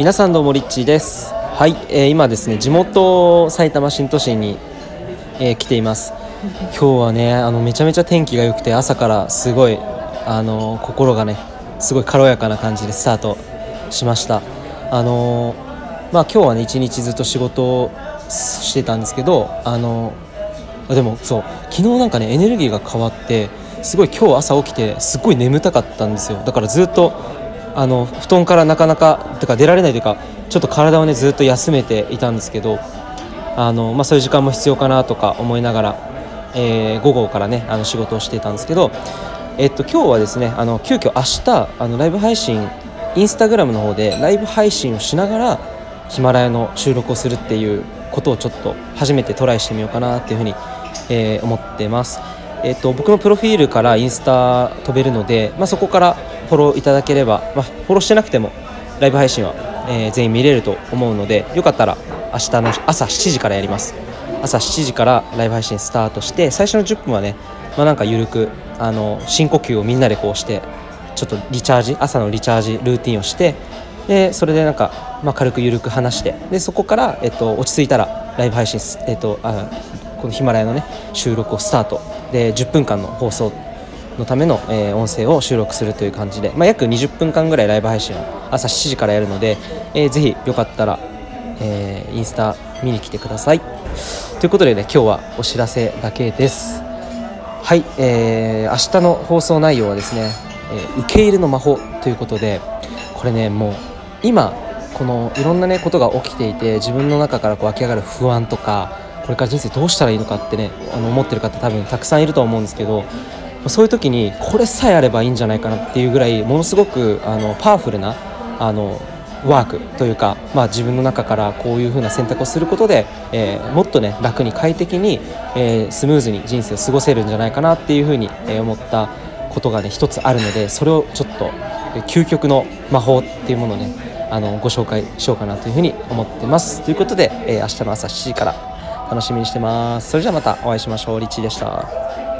皆さんどうもリッチーです。はい、えー今ですね地元埼玉新都心に、えー来ています。今日はねあのめちゃめちゃ天気が良くて朝からすごいあの心がねすごい軽やかな感じでスタートしました。あのまあ今日はね一日ずっと仕事をしてたんですけどあのあでもそう昨日なんかねエネルギーが変わってすごい今日朝起きてすっごい眠たかったんですよ。だからずっとあの布団からなかなかてか出られないというかちょっと体をねずっと休めていたんですけどあの、まあ、そういう時間も必要かなとか思いながら、えー午後からねあの仕事をしていたんですけど、えっと、今日はですねあの急遽明日あのライブ配信インスタグラムの方でライブ配信をしながらヒマラヤの収録をするっていうことをちょっと初めてトライしてみようかなっていうふうに、えー思ってます。えっと僕のプロフィールからインスタ飛べるので、まあ、そこからフォローいただければ、まあ、フォローしてなくてもライブ配信は、えー全員見れると思うのでよかったら明日の朝7時からやります。朝7時からライブ配信スタートして最初の10分はね、まあ、なんか緩くあの深呼吸をみんなでこうしてちょっとリチャージ朝のリチャージルーティンをしてでそれでなんか、まあ、軽く緩く話してでそこから、えっと、落ち着いたらライブ配信、えっと、あこのヒマラヤのね収録をスタート。で10分間の放送のための、えー音声を収録するという感じで、まあ、約20分間ぐらいライブ配信を朝7時からやるので、えーぜひよかったら、えーインスタ見に来てください。ということでね今日はお知らせだけです。はい、えー明日の放送内容はですね、えー受け入れの魔法ということでこれねもう今このいろんなねことが起きていて自分の中からこう湧き上がる不安とかこれから人生どうしたらいいのかってねあの思ってる方多分たくさんいると思うんですけどそういう時にこれさえあればいいんじゃないかなっていうぐらいものすごくあのパワフルなあのワークというか、まあ、自分の中からこういう風な選択をすることで、えーもっとね楽に快適に、えースムーズに人生を過ごせるんじゃないかなっていう風に、え思ったことがね一つあるのでそれをちょっと究極の魔法っていうものをねあのご紹介しようかなという風に思ってます。ということで、えー明日の朝7時から楽しみにしてます。それじゃあまたお会いしましょう。リッチーでした。